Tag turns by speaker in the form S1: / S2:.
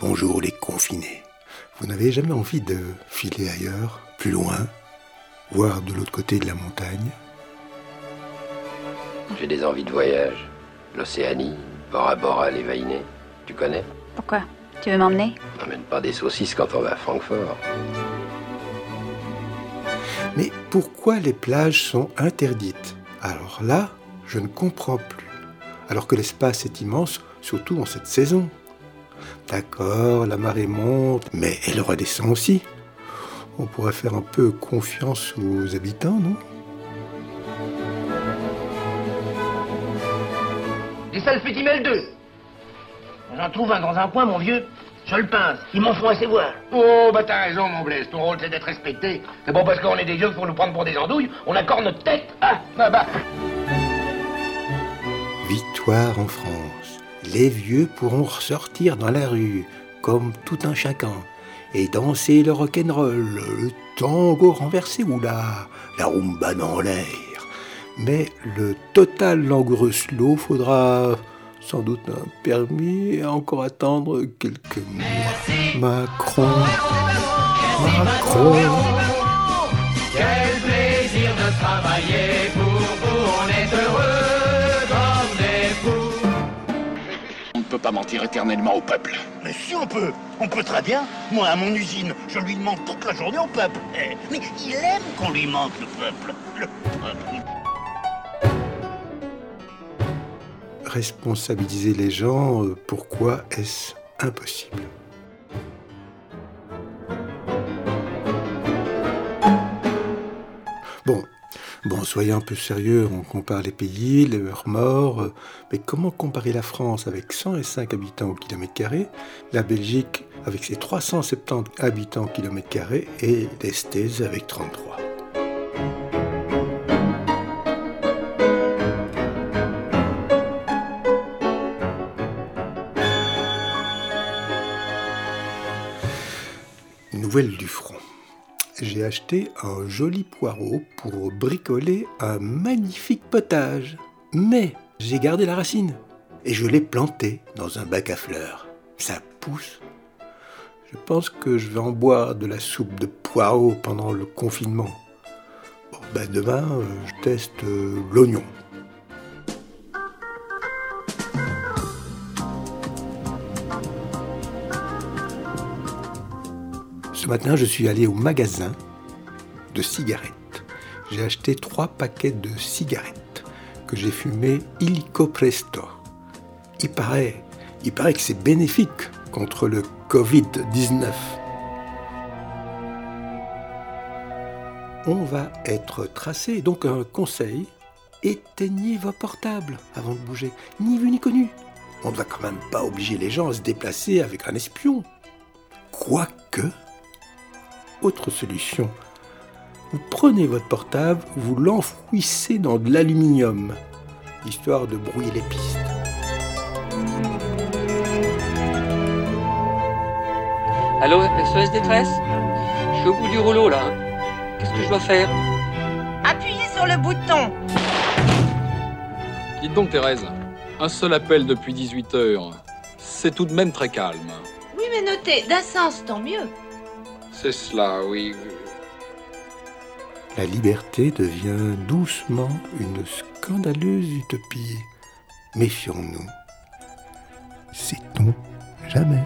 S1: Bonjour les confinés. Vous n'avez jamais envie de filer ailleurs, plus loin, voir de l'autre côté de la montagne?
S2: J'ai des envies de voyage. L'Océanie, Bora Bora, les Vainés. Tu connais?
S3: Pourquoi? Tu veux m'emmener?
S2: N'emmène pas des saucisses quand on va à Francfort.
S1: Mais pourquoi les plages sont interdites? Alors là, je ne comprends plus. Alors que l'espace est immense, surtout en cette saison. D'accord, la marée monte, mais elle redescend aussi. On pourrait faire un peu confiance aux habitants, non?
S4: Des salfétimel 2. J'en trouve un dans un coin, mon vieux. Je le pince. Ils m'en font assez voir. Oh, bah t'as raison, mon Blaise. Ton rôle, c'est d'être respecté. C'est bon parce qu'on est des vieux pour nous prendre pour des andouilles. On accorde notre tête. Ah, bah, bah.
S1: Victoire en France. Les vieux pourront ressortir dans la rue, comme tout un chacun, et danser le rock'n'roll, le tango renversé ou la, la rumba dans l'air. Mais le total langoureux slow faudra sans doute un permis et encore attendre quelques mois. Macron, Macron.
S5: Quel plaisir de travailler pour
S6: pas mentir éternellement au peuple.
S7: Mais si on peut, on peut très bien. Moi, à mon usine, je lui demande toute la journée au peuple. Eh, Mais il aime qu'on lui mente, le peuple. Le peuple.
S1: Responsabiliser les gens, euh, pourquoi est-ce impossible? Bon, bon, soyons un peu sérieux, on compare les pays, leurs morts, euh, mais comment comparer la France avec 105 habitants au kilomètre carré, la Belgique avec ses 370 habitants au kilomètre carré et l'Estèze avec 33 Nouvelle du front. J'ai acheté un joli poireau pour bricoler un magnifique potage. Mais j'ai gardé la racine et je l'ai planté dans un bac à fleurs. Ça pousse. Je pense que je vais en boire de la soupe de poireau pendant le confinement. Bon, ben demain, je teste euh, l'oignon. Ce matin, je suis allé au magasin de cigarettes. J'ai acheté trois paquets de cigarettes que j'ai fumées illico presto. Il paraît, il paraît que c'est bénéfique contre le Covid-19. On va être tracé, donc un conseil, éteignez vos portables avant de bouger, ni vu ni connu. On ne va quand même pas obliger les gens à se déplacer avec un espion. Quoique, autre solution. Vous prenez votre portable, vous l'enfouissez dans de l'aluminium, histoire de brouiller les pistes.
S8: Allô, SOS détresse? Je suis au bout du rouleau là. Qu'est-ce que je dois faire?
S9: Appuyez sur le bouton.
S10: Dites donc Thérèse, un seul appel depuis 18 heures. C'est tout de même très calme.
S9: Oui, mais notez, d'un sens, tant mieux.
S10: C'est cela, oui.
S1: La liberté devient doucement une scandaleuse utopie. Méfions-nous. Sait-on jamais